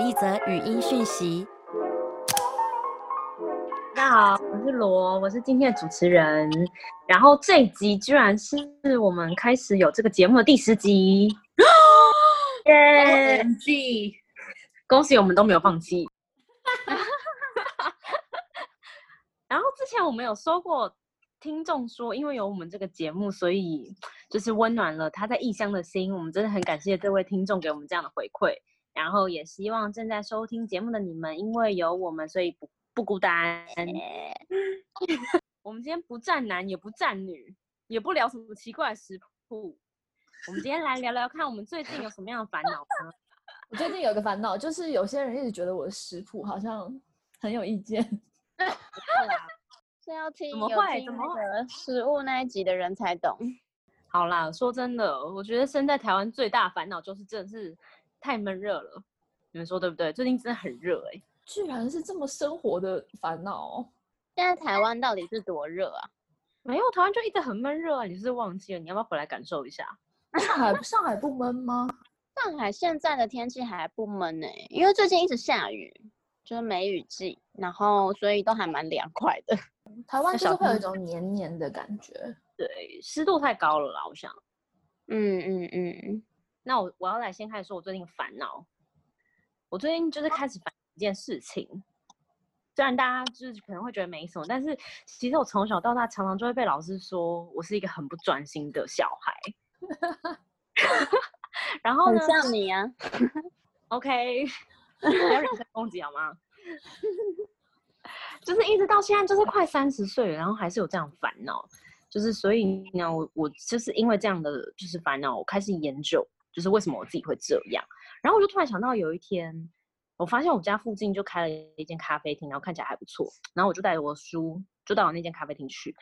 一则语音讯息。大家好，我是罗，我是今天的主持人。然后这一集居然是我们开始有这个节目的第十集，耶！恭喜我们都没有放弃。然后之前我们有说过，听众说因为有我们这个节目，所以就是温暖了他在异乡的心。我们真的很感谢这位听众给我们这样的回馈。然后也希望正在收听节目的你们，因为有我们，所以不不孤单。我们今天不站男，也不站女，也不聊什么奇怪食谱。我们今天来聊聊看，我们最近有什么样的烦恼呢？我最近有个烦恼，就是有些人一直觉得我的食谱好像很有意见。是要听怎么有听会怎么那个食物那一集的人才懂。好啦，说真的，我觉得身在台湾最大的烦恼就是真的是太闷热了。你们说对不对？最近真的很热哎、居然是这么生活的烦恼哦！现在台湾到底是多热啊？没有，台湾就一直很闷热啊！你是忘记了？你要不要回来感受一下？上海上海不闷吗？上海现在的天气还不闷呢、因为最近一直下雨，就是梅雨季，然后所以都还蛮凉快的。台湾就是会有一种黏黏的感觉。对，湿度太高了啦，我想。嗯嗯嗯，那我我要来先开始说我最近的烦恼。我最近就是开始烦一件事情，虽然大家就是可能会觉得没什么，但是其实我从小到大常常就会被老师说我是一个很不专心的小孩。然后很呢像你啊。，OK，不要人身攻击好吗？就是一直到现在，就是快三十岁了，然后还是有这样烦恼。就是所以呢，我我就是因为这样的就是烦恼，我开始研究，就是为什么我自己会这样。然后我就突然想到，有一天我发现我家附近就开了一间咖啡厅，然后看起来还不错。然后我就带着我书，就到那间咖啡厅去。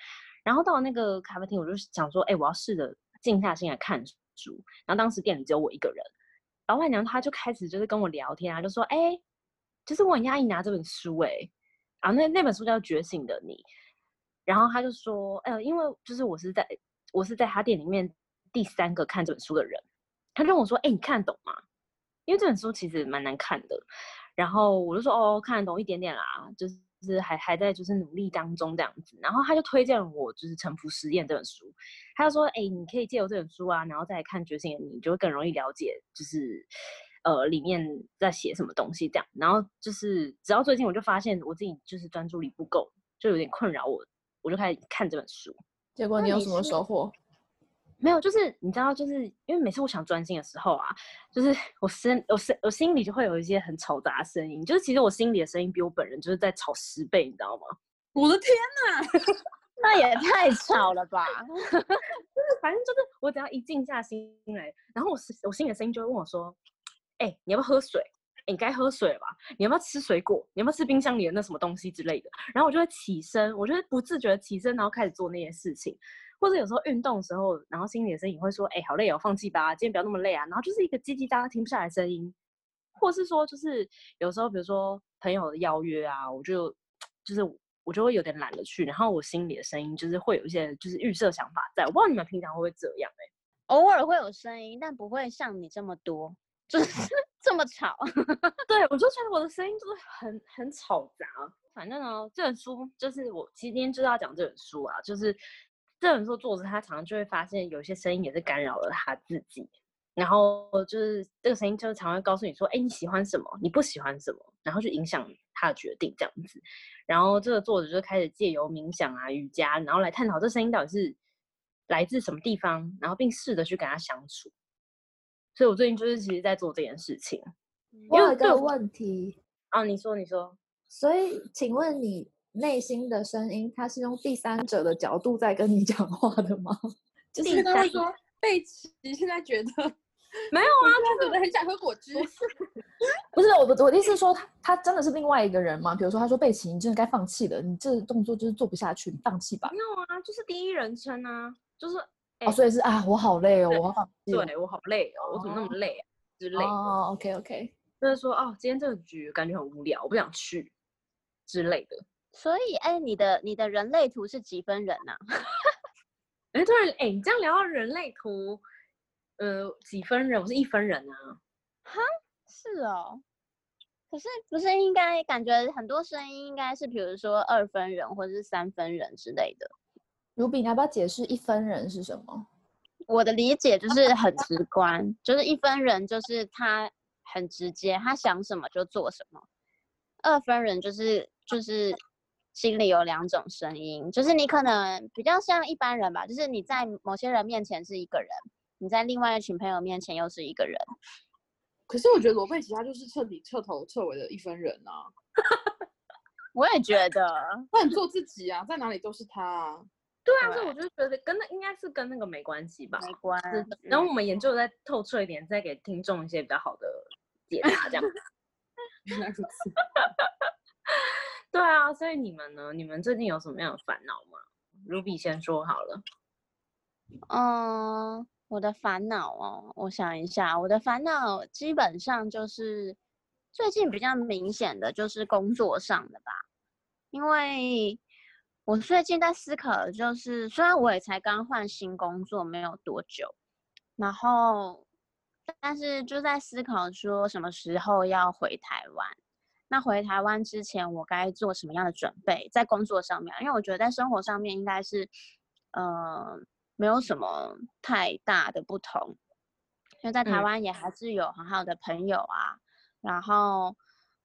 然后到那个咖啡厅，我就想说，哎、我要试着静下心来看书。然后当时店里只有我一个人，老板娘她就开始就是跟我聊天啊，就说，哎、就是我很压抑拿这本书、哎，啊，那那本书叫《觉醒的你》。然后他就说，呃，因为就是我是在我是在他店里面第三个看这本书的人，他就问我说，哎、你看得懂吗？因为这本书其实蛮难看的。然后我就说，哦，看得懂一点点啦，就是还还在就是努力当中这样子。然后他就推荐我就是《沉浮实验》这本书，他就说，哎、你可以借由这本书啊，然后再来看《觉醒的你》，就会更容易了解，就是呃里面在写什么东西这样。然后就是直到最近，我就发现我自己就是专注力不够，就有点困扰我，我就开始看这本书。结果你你有什么收获？没有，就是你知道，就是因为每次我想专心的时候啊，就是我身我身我心里就会有一些很嘈杂的声音，就是其实我心里的声音比我本人就是在吵十倍，你知道吗？我的天 那也太吵了吧？就是反正就是我只要一静下心来，然后我是我心里的声音就会问我说：“哎、你要不要喝水？哎、你该喝水了吧？你要不要吃水果？你要不要吃冰箱里的那什么东西之类的？”然后我就会起身，我就会不自觉的起身，然后开始做那些事情。或者有时候运动的时候，然后心里的声音会说：“哎、好累哦，放弃吧，今天不要那么累啊。”然后就是一个叽叽喳喳停不下来的声音，或是说就是有时候比如说朋友的邀约啊，我就就是我就会有点懒得去，然后我心里的声音就是会有一些就是预设想法在，我不知道你们平常会不会这样哎、偶尔会有声音，但不会像你这么多，就是 这么吵。对，我就觉得我的声音就是很很吵杂。反正呢，这本书就是我今天就是要讲这本书啊，就是这本书作者他常常就会发现有些声音也是干扰了他自己，然后就是这个声音就是常会告诉你说，哎，你喜欢什么，你不喜欢什么，然后就影响他的决定这样子。然后这个作者就开始借由冥想啊、瑜伽，然后来探讨这声音到底是来自什么地方，然后并试着去跟他相处。所以我最近就是其实在做这件事情。我有一个问题，哦，你说，你说。所以请问你内心的声音，他是用第三者的角度在跟你讲话的吗？就是跟他会说，贝奇现在觉得没有啊，他觉得很想喝果汁，不是我的我的意思是说他他真的是另外一个人吗？比如说他说贝奇，你真的该放弃了，你这动作就是做不下去，你放弃吧没。有啊，就是第一人称啊，就是哦，所以是啊，我好累哦，我要放 弃。对我好累哦，我怎么那么累啊之类的，哦，OK OK，就是说哦，今天这个局感觉很无聊，我不想去之类的。所以，哎，你的你的人类图是几分人呐、哎，突然哎，你这样聊到人类图，呃，几分人？我是一分人啊。哈是哦，可是不是应该感觉很多声音应该是，比如说二分人或者是三分人之类的。卢比，你要不要解释一分人是什么？我的理解就是很直观，就是一分人就是他很直接，他想什么就做什么。二分人就是就是心里有两种声音，就是你可能比较像一般人吧，就是你在某些人面前是一个人，你在另外一群朋友面前又是一个人。可是我觉得罗佩奇他就是彻底彻头彻尾的一分人啊，我也觉得，他很做自己啊，在哪里都是他啊。对啊，所以我就觉得跟那应该是跟那个没关系吧。没关。系然后我们研究再透彻一点，再给听众一些比较好的解答，这样。原来如此。对啊，所以你们呢？你们最近有什么样的烦恼吗？Ruby 先说好了。嗯，我的烦恼哦，我想一下，我的烦恼基本上就是最近比较明显的就是工作上的吧，因为我最近在思考的就是，虽然我也才刚换新工作没有多久，然后但是就在思考说什么时候要回台湾。那回台湾之前，我该做什么样的准备？在工作上面，因为我觉得在生活上面应该是，呃，没有什么太大的不同，因为在台嗯湾也还是有很好的朋友啊，然后，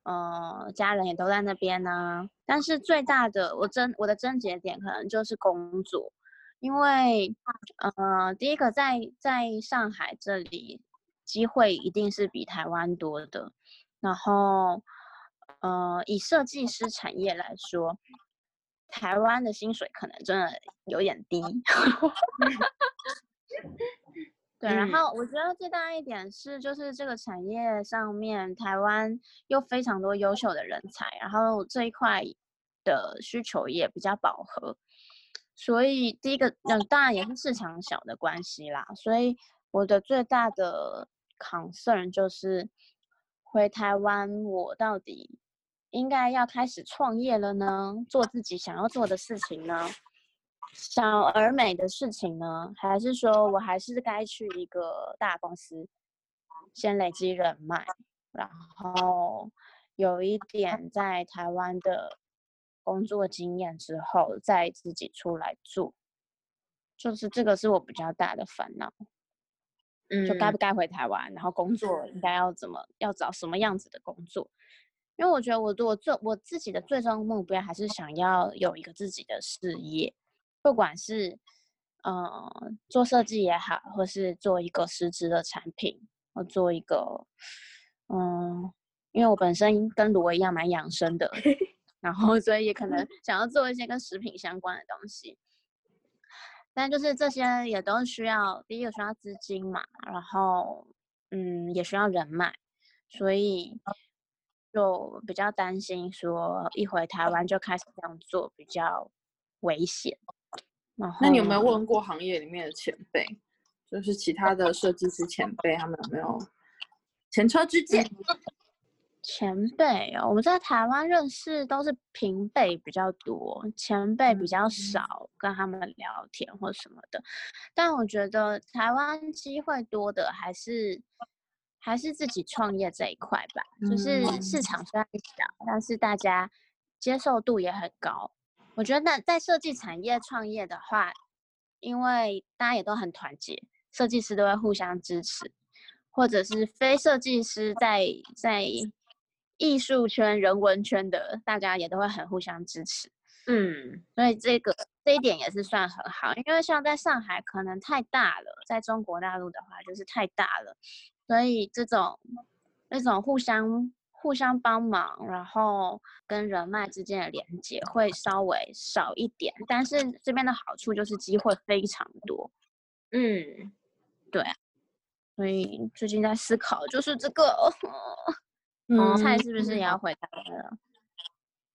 呃，家人也都在那边呢。但是最大的我真我的症结点可能就是工作，因为，呃，第一个在在上海这里机会一定是比台湾多的，然后。呃，以设计师产业来说，台湾的薪水可能真的有点低。对，然嗯后我觉得最大一点是，就是这个产业上面，台湾又非常多优秀的人才，然后这一块的需求也比较饱和，所以第一个，嗯，当然也是市场小的关系啦。所以我的最大的 concern 就是回台湾，我到底应该要开始创业了呢？做自己想要做的事情呢？小而美的事情呢？还是说我还是该去一个大公司，先累积人脉，然后有一点在台湾的工作经验之后，再自己出来做？就是这个是我比较大的烦恼。嗯就该不该回台湾，然后工作应该要怎么，要找什么样子的工作？因为我觉得我我最我自己的最终目标还是想要有一个自己的事业，不管是呃做设计也好，或是做一个实质的产品，或做一个嗯，因为我本身跟罗一样蛮养生的，然后所以也可能想要做一些跟食品相关的东西。但就是这些也都需要，第一个需要资金嘛，然后嗯也需要人脉，所以就比较担心说一回台湾就开始这样做比较危险。然后那你有没有问过行业里面的前辈，就是其他的设计师前辈，他们有没有前车之鉴？前辈哦？我们在台湾认识都是平辈比较多，前辈比较少，跟他们聊天或什么的。但我觉得台湾机会多的还是还是自己创业这一块吧，就是市场虽然小，但是大家接受度也很高。我觉得那在设计产业创业的话，因为大家也都很团结，设计师都会互相支持，或者是非设计师在在艺术圈、人文圈的，大家也都会很互相支持。嗯所以这个这一点也是算很好，因为像在上海可能太大了，在中国大陆的话就是太大了，所以这种那种互相互相帮忙，然后跟人脉之间的连接会稍微少一点，但是这边的好处就是机会非常多，嗯，对所以最近在思考就是这个，嗯菜是不是也要回台湾了？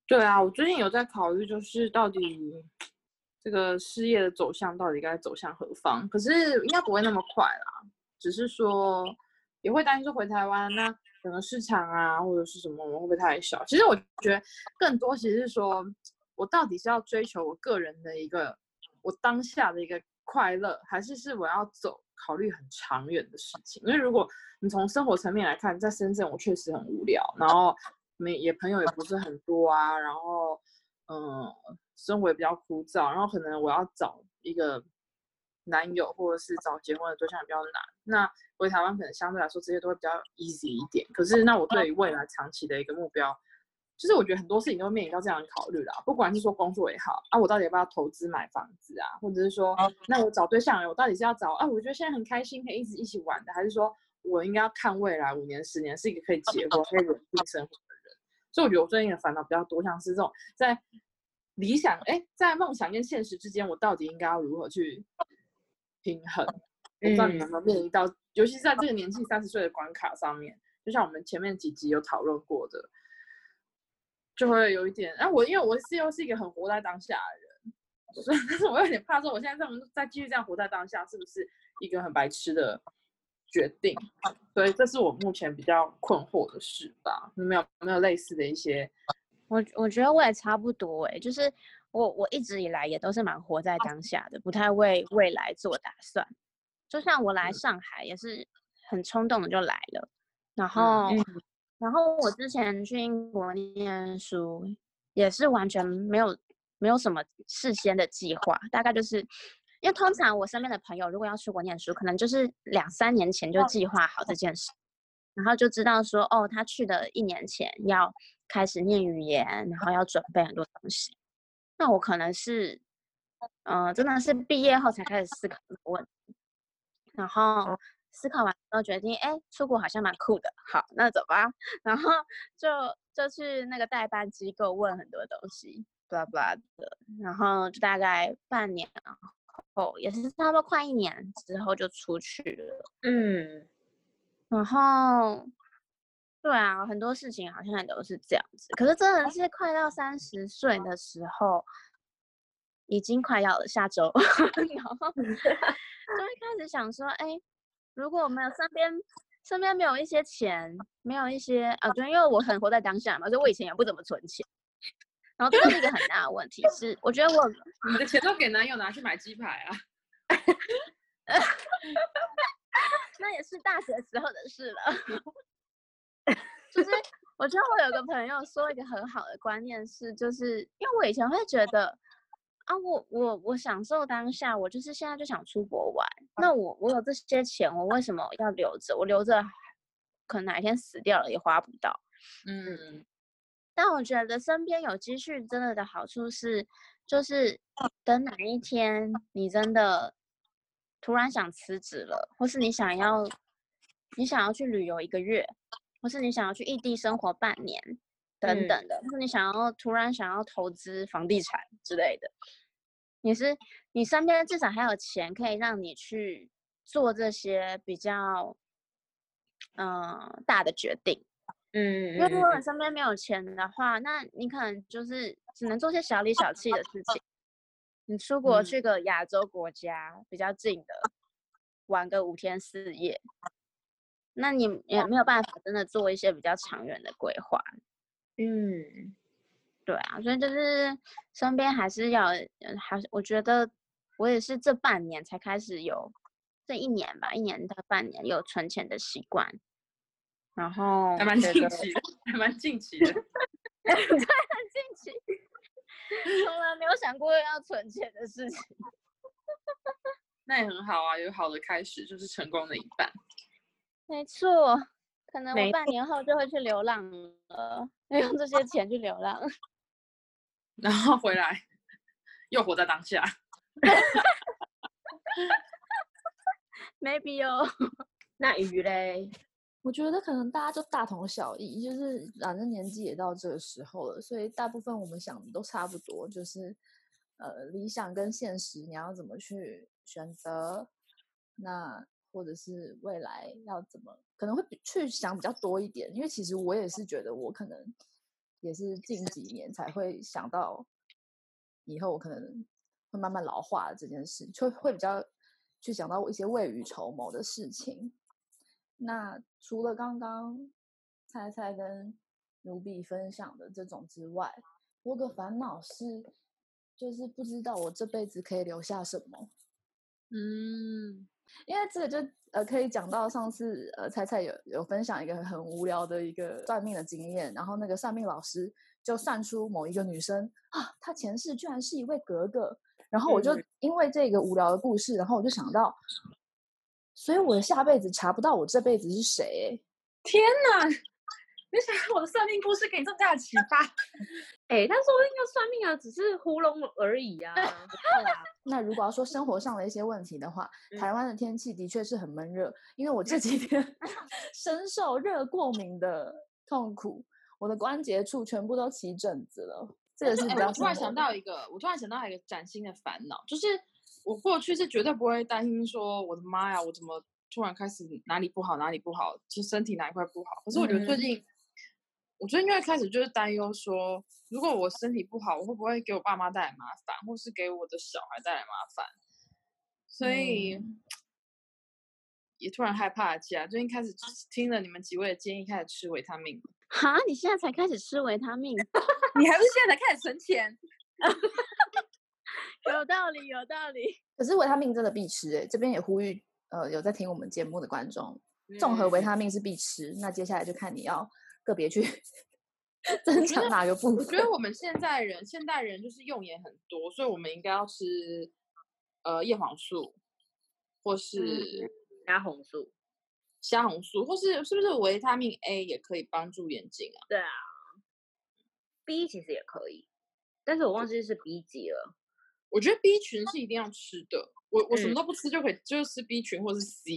对啊，我最近有在考虑，就是到底这个事业的走向到底该走向何方？可是应该不会那么快啦，只是说也会担心说回台湾那整个市场啊或者是什么我会不会太小？其实我觉得更多其实是说我到底是要追求我个人的一个我当下的一个快乐，还是是我要走考虑很长远的事情？因为如果你从生活层面来看，在深圳我确实很无聊，然后没也朋友也不是很多啊，然后嗯，生活也比较枯燥，然后可能我要找一个男友或者是找结婚的对象比较难。那回台湾可能相对来说这些都会比较 easy 一点，可是那我对于未来长期的一个目标，就是我觉得很多事情都会面临到这样的考虑啦，不管是说工作也好啊，我到底要不要投资买房子啊，或者是说那我找对象，我到底是要找啊，我觉得现在很开心可以一直一起玩的，还是说我应该要看未来五年十年是一个可以结婚可以稳定生活的人？所以我觉得我最近的烦恼比较多，像是这种在理想哎，在梦想跟现实之间，我到底应该要如何去平衡？我不知道你们有没有面临到，尤其是在这个年纪三十岁的关卡上面，就像我们前面几集有讨论过的，就会有一点。哎，我因为我是又是一个很活在当下的人，所以 但是我有点怕说，我现在这么再继续这样活在当下，是不是一个很白痴的决定？所以这是我目前比较困惑的事吧。你们有没有类似的一些？我我觉得我也差不多哎，就是我我一直以来也都是蛮活在当下的，不太为 未来做打算。就像我来上海也是很冲动的就来了，然后，然后我之前去英国念书也是完全没有没有什么事先的计划，大概就是因为通常我身边的朋友如果要出国念书，可能就是两三年前就计划好这件事，然后就知道说哦，他去的一年前要开始念语言，然后要准备很多东西。那我可能是，嗯，真的是毕业后才开始思考这个问题。然后思考完之后决定，哎，出国好像蛮酷的，好，那走吧。然后就就去那个代办机构问很多东西，blah blah 的。然后就大概半年后，也是差不多快一年之后就出去了。嗯，然后对啊，很多事情好像也都是这样子。可是真的是快到三十岁的时候。已经快要了，下周，然后就会开始想说，哎，如果没有身边身边没有一些钱，没有一些啊，对，因为我很活在当下嘛，所以我以前也不怎么存钱。然后这是一个很大的问题，是我觉得我 你的钱都给男友拿去买鸡排啊，那也是大学时候的事了。就是我觉得我有个朋友说一个很好的观念是，就是因为我以前会觉得。啊，我我我享受当下，我就是现在就想出国玩。那我我有这些钱，我为什么要留着？我留着，可能哪一天死掉了也花不到。嗯，但我觉得身边有积蓄真的的好处是，就是等哪一天你真的突然想辞职了，或是你想要你想要去旅游一个月，或是你想要去异地生活半年。等等的，或你想要突然想要投资房地产之类的，你是你身边至少还有钱可以让你去做这些比较嗯大的决定，嗯，因为如果你身边没有钱的话，那你可能就是只能做些小里小气的事情，你出国去个亚洲国家比较近的，玩个五天四夜，那你也没有办法真的做一些比较长远的规划。嗯，对啊，所以就是身边还是要，还是我觉得我也是这半年才开始有，这一年吧，一年到半年有存钱的习惯，然后还蛮近期的，还蛮近期的，对，很近期，从来没有想过要存钱的事情，那也很好啊，有好的开始就是成功的一半，没错。可能我半年后就会去流浪了，用这些钱去流浪，然后回来又活在当下。Maybe 哦，那鱼嘞？我觉得可能大家就大同小异，就是反正年纪也到这个时候了，所以大部分我们想的都差不多，就是呃理想跟现实你要怎么去选择？那。或者是未来要怎么可能会去想比较多一点，因为其实我也是觉得我可能也是近几年才会想到以后我可能会慢慢老化这件事，就会比较去想到一些未雨绸缪的事情。那除了刚刚猜猜跟卢比分享的这种之外，我的烦恼是就是不知道我这辈子可以留下什么。嗯。因为这个就呃可以讲到上次呃菜菜有有分享一个很无聊的一个算命的经验，然后那个算命老师就算出某一个女生啊，她前世居然是一位格格，然后我就因为这个无聊的故事，然后我就想到，所以我的下辈子查不到我这辈子是谁、天哪！没想到我的算命故事给你这么大的启发。哎、但说不定那个算命啊，只是糊弄而已啊。那如果要说生活上的一些问题的话，嗯台湾的天气的确是很闷热，因为我这几天 深受热过敏的痛苦，我的关节处全部都起疹子了。这也是我突然想到一个，我突然想到一个崭新的烦恼，就是我过去是绝对不会担心说，我的妈呀，我怎么突然开始哪里不好哪里不好，就身体哪一块不好。可是我觉得最嗯近，我最近就会开始就是担忧说，如果我身体不好，我会不会给我爸妈带来麻烦，或是给我的小孩带来麻烦？所以。嗯也突然害怕了起来，最近开始听了你们几位的建议，开始吃维他命。哈，你现在才开始吃维他命，你还不是现在才开始存钱？有道理，有道理。可是维他命真的必吃诶、这边也呼吁呃有在听我们节目的观众，综合维他命是必吃。那接下来就看你要个别去增强哪个部分。我觉得我们现在人，现代人就是用眼很多，所以我们应该要吃呃叶黄素，或是加红素，虾红素，或是是不是维他命 A 也可以帮助眼睛啊？对啊，B 其实也可以，但是我忘记是 B 几了。我觉得 B 群是一定要吃的，我我什么嗯都不吃就可以，就是吃 B 群或是 C。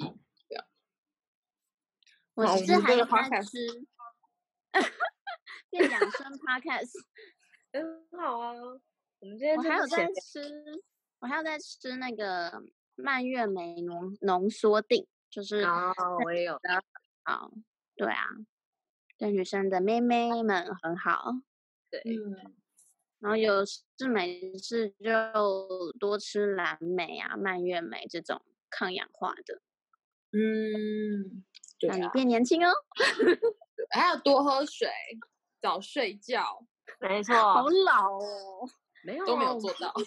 我好我们这个是还在 podcast 吃，变养生 podcast。很好啊，我们今天我还有在在吃，我还有在吃那个蔓越莓浓浓缩锭，就是哦，我也有的。好，对啊，对女生的妹妹们很好。对，嗯，然后有事没事就多吃蓝莓啊、蔓越莓这种抗氧化的，嗯，对让你啊，变年轻哦。还要多喝水，早睡觉，没 错，好老哦，没有都没有啊做到。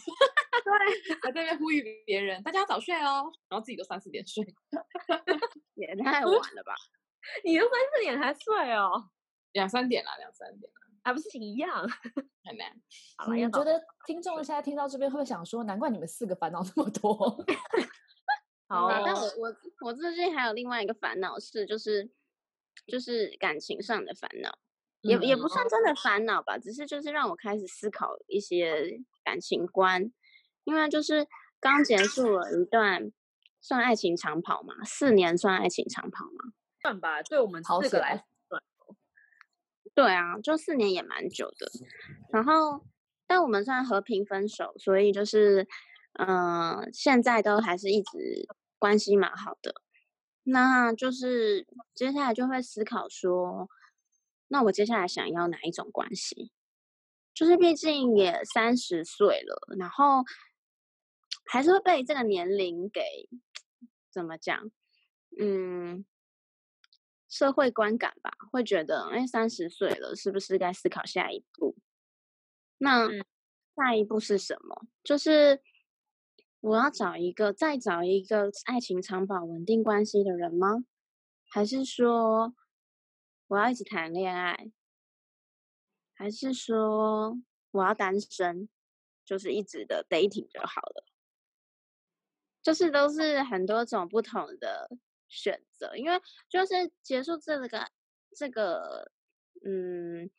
对，还在那边呼吁别人，大家早睡哦，然后自己都三四点睡。也太晚了吧？你都三四点才睡哦，两三点啦，两三点啦，还不是一样？很难。你觉得听众现在听到这边会不会想说，难怪你们四个烦恼这么多？好哦但我我我最近还有另外一个烦恼是，就是就是感情上的烦恼，也也不算真的烦恼吧，只是就是让我开始思考一些感情观，因为就是刚结束了一段算爱情长跑嘛，四年算爱情长跑嘛，算吧，对我们好起来四个来对啊，就四年也蛮久的。然后，但我们算和平分手，所以就是，嗯、现在都还是一直关系蛮好的。那就是接下来就会思考说，那我接下来想要哪一种关系？就是毕竟也三十岁了，然后还是会被这个年龄给怎么讲？嗯，社会观感吧，会觉得，哎，三十岁了，是不是该思考下一步？那嗯下一步是什么？就是我要找一个，再找一个爱情长跑、稳定关系的人吗？还是说我要一直谈恋爱？还是说我要单身，就是一直的 dating 就好了？就是都是很多种不同的选择，因为就是结束这个这个嗯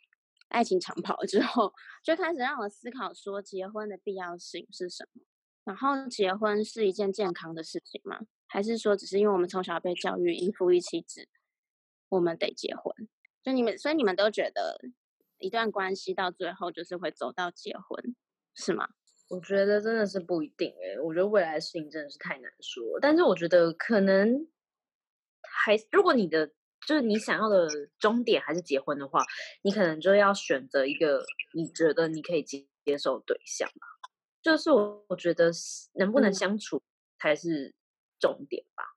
爱情长跑之后，就开始让我思考说结婚的必要性是什么，然后结婚是一件健康的事情吗？还是说只是因为我们从小被教育一夫一妻制，我们得结婚？就你们，所以你们都觉得一段关系到最后就是会走到结婚，是吗？我觉得真的是不一定诶、我觉得未来的事情真的是太难说。但是我觉得可能还，如果你的就是你想要的终点还是结婚的话，你可能就要选择一个你觉得你可以接接受对象吧。就是我我觉得能不能嗯相处才是重点吧。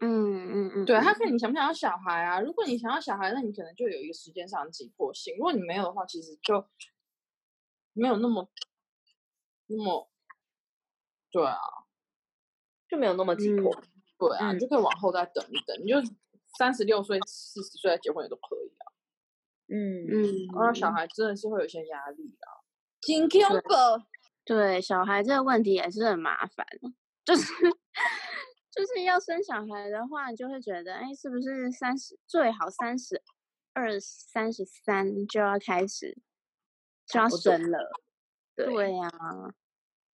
嗯嗯嗯，对，他嗯看你想不想要小孩啊？如果你想要小孩，那你可能就有一个时间上的紧迫性；如果你没有的话，其实就没有那么那么对啊。就没有那么紧迫。对啊，你就可以往后再等一等，你就三十六岁、四十岁再结婚也都可以啊。嗯嗯，然后小孩真的是会有一些压力啊。紧 Q 哥，对小孩这个问题也是很麻烦，就是就是要生小孩的话，你就会觉得，哎，是不是三十最好三十二、三十三就要开始就要生了？对呀，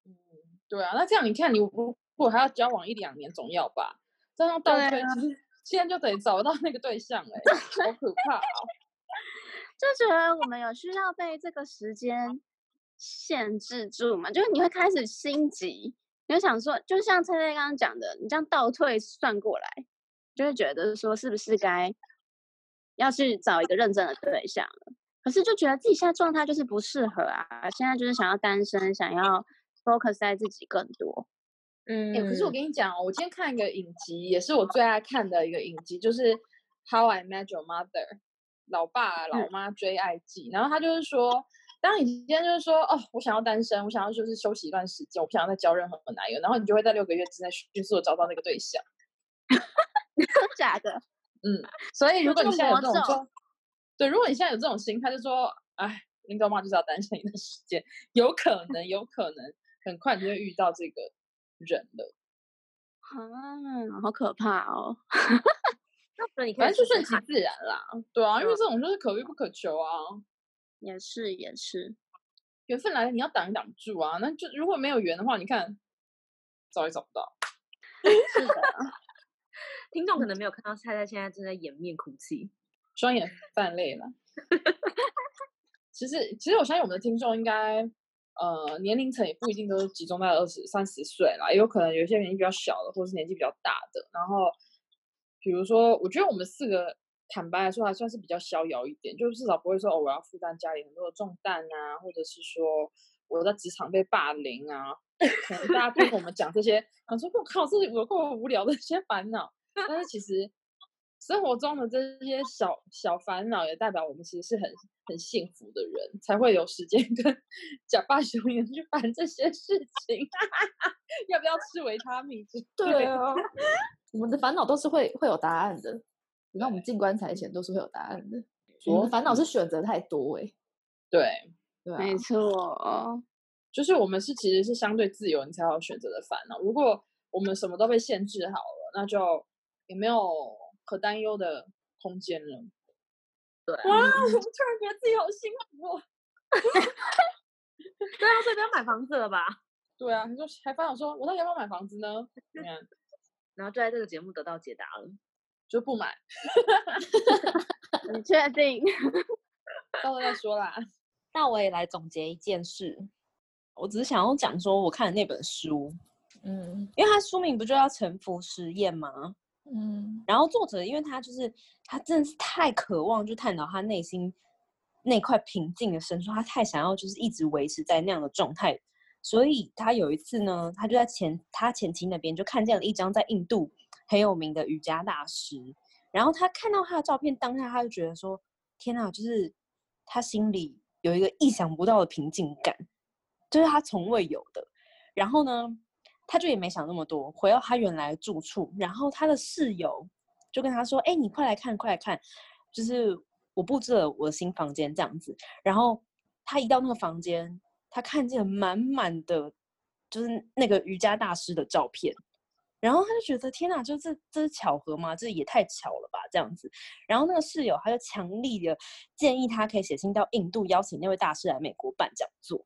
嗯，对啊，那这样你看，你如果还要交往一两年，总要吧？这样倒推，其实现在就得找到那个对象，哎，好可怕啊！就觉得我们有需要被这个时间限制住嘛？就是你会开始心急，你就想说，就像蔡蔡刚刚讲的，你这样倒退算过来，就会觉得说，是不是该要去找一个认真的对象了？可是就觉得自己现在状态就是不适合啊，现在就是想要单身，想要 focus 在自己更多。嗯，可是我跟你讲哦，我今天看一个影集，也是我最爱看的一个影集，就是《How I Met Your Mother》。老爸老妈追爱记，然后他就是说，当你今天就是说，哦，我想要单身，我想要就是休息一段时间，我不想再交任何男友，然后你就会在六个月之内迅速的找到那个对象。假的？嗯。所以如果你现在有这种，对，如果你现在有这种心，他就说，哎，林高妈就是要单身一段时间，有可能，有可能很快你就会遇到这个人了。啊，好可怕哦！那你反正就顺其自然啦，对啊，因为这种就是可遇不可求啊。也是也是，缘分来了你要挡也挡不住啊。那就如果没有缘的话，你看找也找不到。是的，听众可能没有看到菜菜现在正在掩面哭泣，双眼泛泪了。其实其实我相信我们的听众应该呃年龄层也不一定都是集中在二十三十岁啦，也有可能有些年纪比较小的，或是年纪比较大的，然后。比如说，我觉得我们四个坦白来说还算是比较逍遥一点，就至少不会说哦，我要负担家里很多的重担啊，或者是说我在职场被霸凌啊。可能大家听我们讲这些，想说我靠，这是有够无聊的一些烦恼。但是其实生活中的这些小小烦恼，也代表我们其实是很很幸福的人，才会有时间跟 假扮熊人去烦这些事情。要不要吃维他命？对啊。我们的烦恼都是会会有答案的，你看我们进棺材前都是会有答案的。我们烦恼是选择太多哎，对对，没错，就是我们是其实是相对自由，你才有选择的烦恼。如果我们什么都被限制好了，那就也没有可担忧的空间了。对，哇，我突然觉得自己好幸福。对啊，所以不要买房子了吧？对啊，你说还烦恼说，我到底要不要买房子呢？然后就在这个节目得到解答了，就不买。你确定？到时候再说啦。那我也来总结一件事，我只是想要讲说我看的那本书，嗯，因为它书名不就叫《沉浮实验》吗？嗯，然后作者因为他就是他真的是太渴望就探讨他内心那块平静的深处，他太想要就是一直维持在那样的状态。所以他有一次呢，他就在前他前妻那边就看见了一张在印度很有名的瑜伽大师，然后他看到他的照片，当下他就觉得说：“天哪！”就是他心里有一个意想不到的平静感，就是他从未有的。然后呢，他就也没想那么多，回到他原来住处，然后他的室友就跟他说：“哎，你快来看，快来看，就是我布置了我的新房间这样子。”然后他一到那个房间。他看见满满的，就是那个瑜伽大师的照片，然后他就觉得天哪，就这这是巧合吗？这也太巧了吧，这样子。然后那个室友他就强力的建议他可以写信到印度，邀请那位大师来美国办讲座。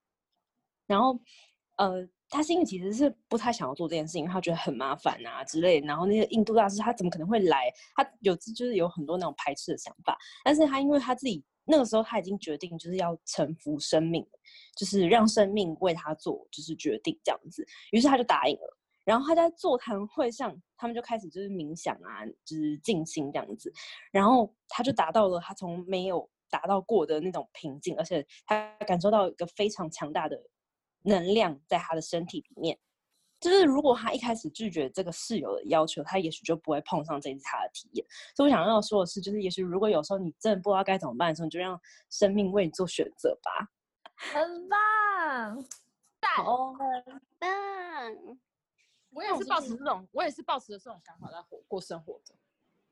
然后，呃，他心里其实是不太想要做这件事情，他觉得很麻烦啊之类。然后那个印度大师他怎么可能会来？他有就是有很多那种排斥的想法。但是他因为他自己。那个时候他已经决定就是要臣服生命，就是让生命为他做就是决定这样子，于是他就答应了。然后他在座谈会上，他们就开始就是冥想啊，就是静心这样子。然后他就达到了他从没有达到过的那种平静，而且他感受到一个非常强大的能量在他的身体里面。就是如果他一开始拒绝这个室友的要求，他也许就不会碰上这次他的体验。所以我想要说的是，就是也许如果有时候你真的不知道该怎么办的时候，你就让生命为你做选择吧。很棒，好，很棒。我也是抱持这种我也是抱持着这种想法来活过生活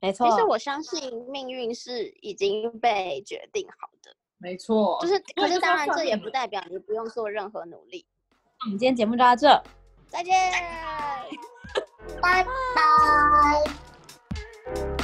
没错其实我。相信命运是已经被决定好的。没错就是可是当然这也不代表你不用做任何努力。我们今天节目就到这。再见！拜拜！